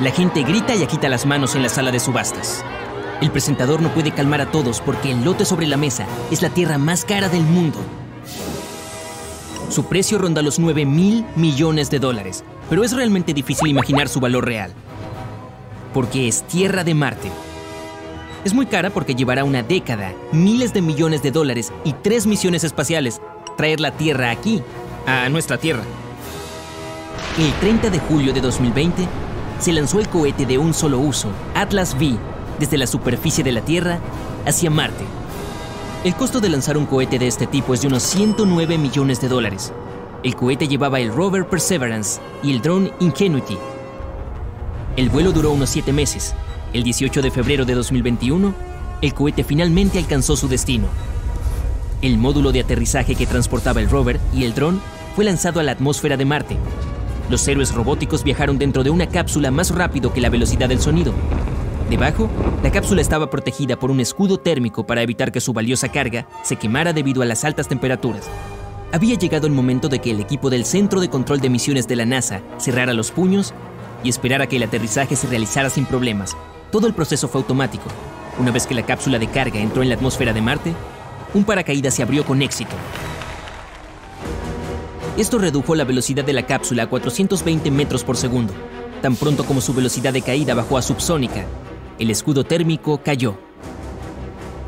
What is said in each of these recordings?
La gente grita y agita las manos en la sala de subastas. El presentador no puede calmar a todos porque el lote sobre la mesa es la tierra más cara del mundo. Su precio ronda los 9 mil millones de dólares, pero es realmente difícil imaginar su valor real. Porque es tierra de Marte. Es muy cara porque llevará una década, miles de millones de dólares y tres misiones espaciales traer la Tierra aquí, a nuestra Tierra. El 30 de julio de 2020 se lanzó el cohete de un solo uso, Atlas V, desde la superficie de la Tierra hacia Marte. El costo de lanzar un cohete de este tipo es de unos 109 millones de dólares. El cohete llevaba el rover Perseverance y el dron Ingenuity. El vuelo duró unos 7 meses. El 18 de febrero de 2021, el cohete finalmente alcanzó su destino. El módulo de aterrizaje que transportaba el rover y el dron fue lanzado a la atmósfera de Marte. Los héroes robóticos viajaron dentro de una cápsula más rápido que la velocidad del sonido, Debajo, la cápsula estaba protegida por un escudo térmico para evitar que su valiosa carga se quemara debido a las altas temperaturas. Había llegado el momento de que el equipo del Centro de Control de Misiones de la NASA cerrara los puños y esperara que el aterrizaje se realizara sin problemas. Todo el proceso fue automático. Una vez que la cápsula de carga entró en la atmósfera de Marte, un paracaídas se abrió con éxito. Esto redujo la velocidad de la cápsula a 420 metros por segundo, tan pronto como su velocidad de caída bajó a subsónica el escudo térmico cayó.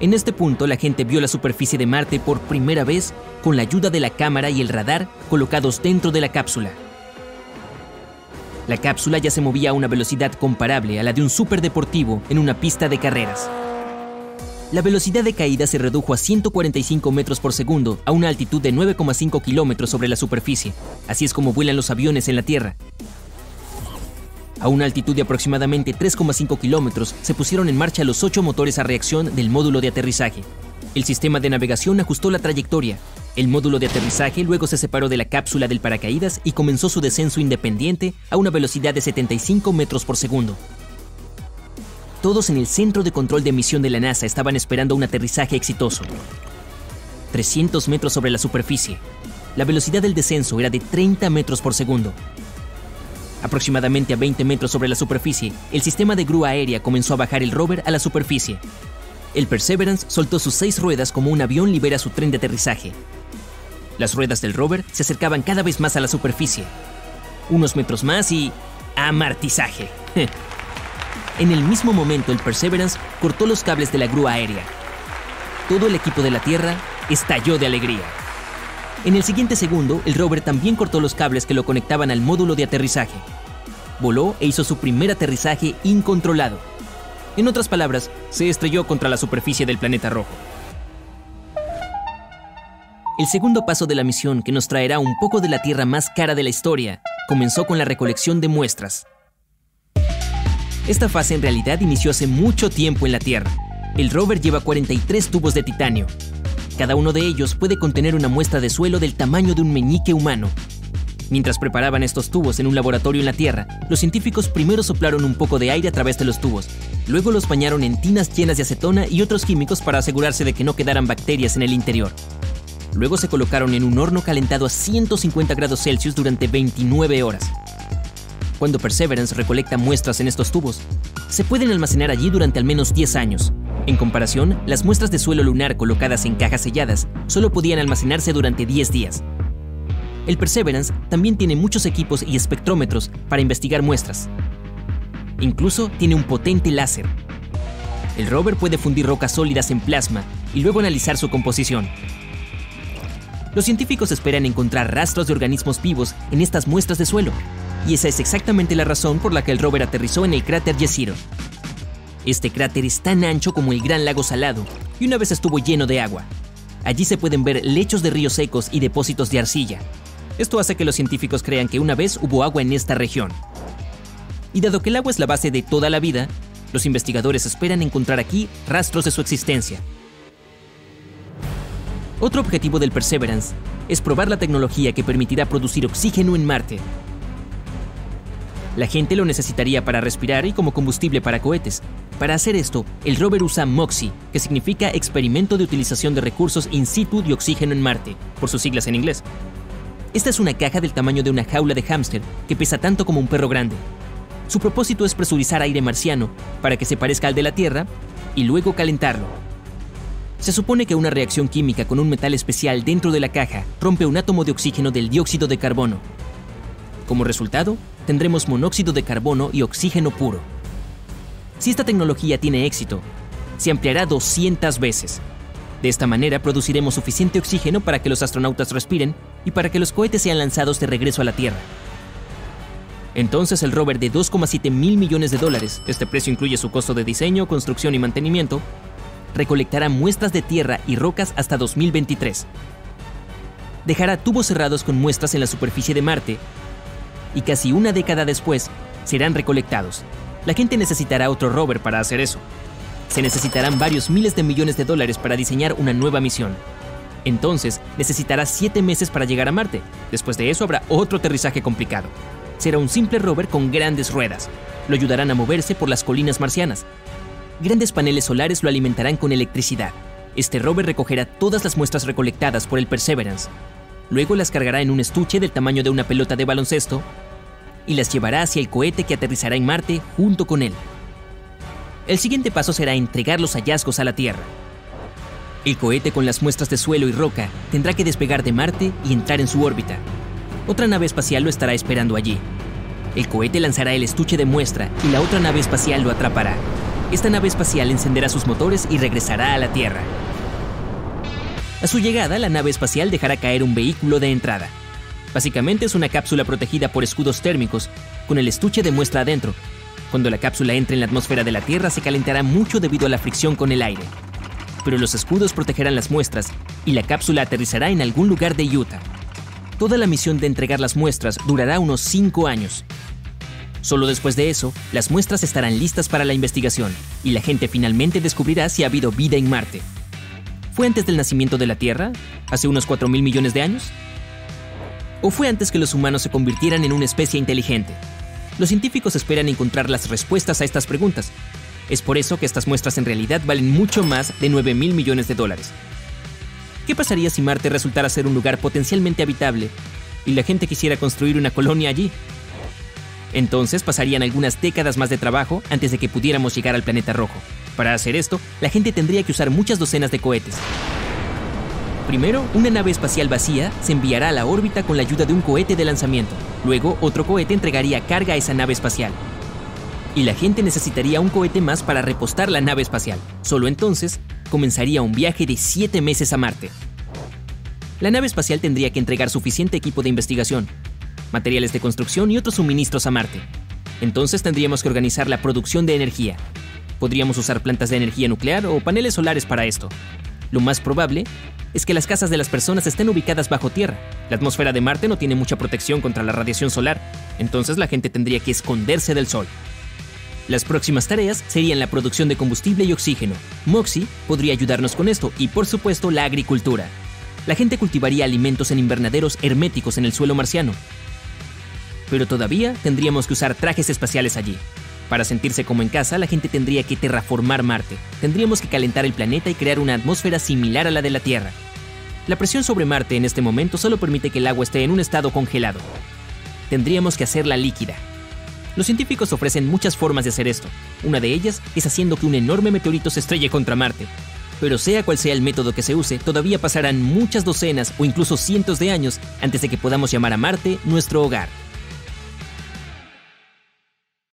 En este punto la gente vio la superficie de Marte por primera vez con la ayuda de la cámara y el radar colocados dentro de la cápsula. La cápsula ya se movía a una velocidad comparable a la de un superdeportivo en una pista de carreras. La velocidad de caída se redujo a 145 metros por segundo a una altitud de 9,5 kilómetros sobre la superficie. Así es como vuelan los aviones en la Tierra. A una altitud de aproximadamente 3,5 kilómetros, se pusieron en marcha los ocho motores a reacción del módulo de aterrizaje. El sistema de navegación ajustó la trayectoria. El módulo de aterrizaje luego se separó de la cápsula del paracaídas y comenzó su descenso independiente a una velocidad de 75 metros por segundo. Todos en el centro de control de emisión de la NASA estaban esperando un aterrizaje exitoso. 300 metros sobre la superficie. La velocidad del descenso era de 30 metros por segundo. Aproximadamente a 20 metros sobre la superficie, el sistema de grúa aérea comenzó a bajar el rover a la superficie. El Perseverance soltó sus seis ruedas como un avión libera su tren de aterrizaje. Las ruedas del rover se acercaban cada vez más a la superficie. Unos metros más y... amartizaje. en el mismo momento el Perseverance cortó los cables de la grúa aérea. Todo el equipo de la Tierra estalló de alegría. En el siguiente segundo, el rover también cortó los cables que lo conectaban al módulo de aterrizaje. Voló e hizo su primer aterrizaje incontrolado. En otras palabras, se estrelló contra la superficie del planeta rojo. El segundo paso de la misión, que nos traerá un poco de la Tierra más cara de la historia, comenzó con la recolección de muestras. Esta fase en realidad inició hace mucho tiempo en la Tierra. El rover lleva 43 tubos de titanio, cada uno de ellos puede contener una muestra de suelo del tamaño de un meñique humano. Mientras preparaban estos tubos en un laboratorio en la Tierra, los científicos primero soplaron un poco de aire a través de los tubos, luego los bañaron en tinas llenas de acetona y otros químicos para asegurarse de que no quedaran bacterias en el interior. Luego se colocaron en un horno calentado a 150 grados Celsius durante 29 horas. Cuando Perseverance recolecta muestras en estos tubos, se pueden almacenar allí durante al menos 10 años, en comparación, las muestras de suelo lunar colocadas en cajas selladas solo podían almacenarse durante 10 días. El Perseverance también tiene muchos equipos y espectrómetros para investigar muestras. Incluso tiene un potente láser. El rover puede fundir rocas sólidas en plasma y luego analizar su composición. Los científicos esperan encontrar rastros de organismos vivos en estas muestras de suelo, y esa es exactamente la razón por la que el rover aterrizó en el cráter Jezero, este cráter es tan ancho como el Gran Lago Salado y una vez estuvo lleno de agua. Allí se pueden ver lechos de ríos secos y depósitos de arcilla. Esto hace que los científicos crean que una vez hubo agua en esta región. Y dado que el agua es la base de toda la vida, los investigadores esperan encontrar aquí rastros de su existencia. Otro objetivo del Perseverance es probar la tecnología que permitirá producir oxígeno en Marte la gente lo necesitaría para respirar y como combustible para cohetes. Para hacer esto, el rover usa MOXIE, que significa Experimento de Utilización de Recursos In situ de Oxígeno en Marte, por sus siglas en inglés. Esta es una caja del tamaño de una jaula de hámster que pesa tanto como un perro grande. Su propósito es presurizar aire marciano para que se parezca al de la Tierra y luego calentarlo. Se supone que una reacción química con un metal especial dentro de la caja rompe un átomo de oxígeno del dióxido de carbono. Como resultado, tendremos monóxido de carbono y oxígeno puro. Si esta tecnología tiene éxito, se ampliará 200 veces. De esta manera produciremos suficiente oxígeno para que los astronautas respiren y para que los cohetes sean lanzados de regreso a la Tierra. Entonces el rover de 2,7 mil millones de dólares, este precio incluye su costo de diseño, construcción y mantenimiento, recolectará muestras de tierra y rocas hasta 2023. Dejará tubos cerrados con muestras en la superficie de Marte y casi una década después serán recolectados. La gente necesitará otro rover para hacer eso. Se necesitarán varios miles de millones de dólares para diseñar una nueva misión. Entonces, necesitará siete meses para llegar a Marte. Después de eso habrá otro aterrizaje complicado será un simple rover con grandes ruedas. Lo ayudarán a moverse por las colinas marcianas. Grandes paneles solares lo alimentarán con electricidad. Este rover recogerá todas las muestras recolectadas por el Perseverance. Luego las cargará en un estuche del tamaño de una pelota de baloncesto y las llevará hacia el cohete que aterrizará en Marte junto con él. El siguiente paso será entregar los hallazgos a la Tierra. El cohete con las muestras de suelo y roca tendrá que despegar de Marte y entrar en su órbita. Otra nave espacial lo estará esperando allí. El cohete lanzará el estuche de muestra y la otra nave espacial lo atrapará. Esta nave espacial encenderá sus motores y regresará a la Tierra. A su llegada, la nave espacial dejará caer un vehículo de entrada. Básicamente es una cápsula protegida por escudos térmicos, con el estuche de muestra adentro. Cuando la cápsula entre en la atmósfera de la Tierra se calentará mucho debido a la fricción con el aire. Pero los escudos protegerán las muestras y la cápsula aterrizará en algún lugar de Utah. Toda la misión de entregar las muestras durará unos 5 años. Solo después de eso, las muestras estarán listas para la investigación y la gente finalmente descubrirá si ha habido vida en Marte. ¿Fue antes del nacimiento de la Tierra? ¿Hace unos 4 mil millones de años? ¿O fue antes que los humanos se convirtieran en una especie inteligente? Los científicos esperan encontrar las respuestas a estas preguntas. Es por eso que estas muestras en realidad valen mucho más de 9 mil millones de dólares. ¿Qué pasaría si Marte resultara ser un lugar potencialmente habitable y la gente quisiera construir una colonia allí? Entonces pasarían algunas décadas más de trabajo antes de que pudiéramos llegar al planeta rojo. Para hacer esto, la gente tendría que usar muchas docenas de cohetes. Primero, una nave espacial vacía se enviará a la órbita con la ayuda de un cohete de lanzamiento. Luego, otro cohete entregaría carga a esa nave espacial. Y la gente necesitaría un cohete más para repostar la nave espacial. Solo entonces comenzaría un viaje de 7 meses a Marte. La nave espacial tendría que entregar suficiente equipo de investigación, materiales de construcción y otros suministros a Marte. Entonces tendríamos que organizar la producción de energía. Podríamos usar plantas de energía nuclear o paneles solares para esto. Lo más probable es que las casas de las personas estén ubicadas bajo tierra. La atmósfera de Marte no tiene mucha protección contra la radiación solar, entonces la gente tendría que esconderse del sol. Las próximas tareas serían la producción de combustible y oxígeno. Moxie podría ayudarnos con esto y por supuesto la agricultura. La gente cultivaría alimentos en invernaderos herméticos en el suelo marciano. Pero todavía tendríamos que usar trajes espaciales allí. Para sentirse como en casa, la gente tendría que terraformar Marte. Tendríamos que calentar el planeta y crear una atmósfera similar a la de la Tierra. La presión sobre Marte en este momento solo permite que el agua esté en un estado congelado. Tendríamos que hacerla líquida, los científicos ofrecen muchas formas de hacer esto. Una de ellas es haciendo que un enorme meteorito se estrelle contra Marte. Pero sea cual sea el método que se use, todavía pasarán muchas docenas o incluso cientos de años antes de que podamos llamar a Marte nuestro hogar.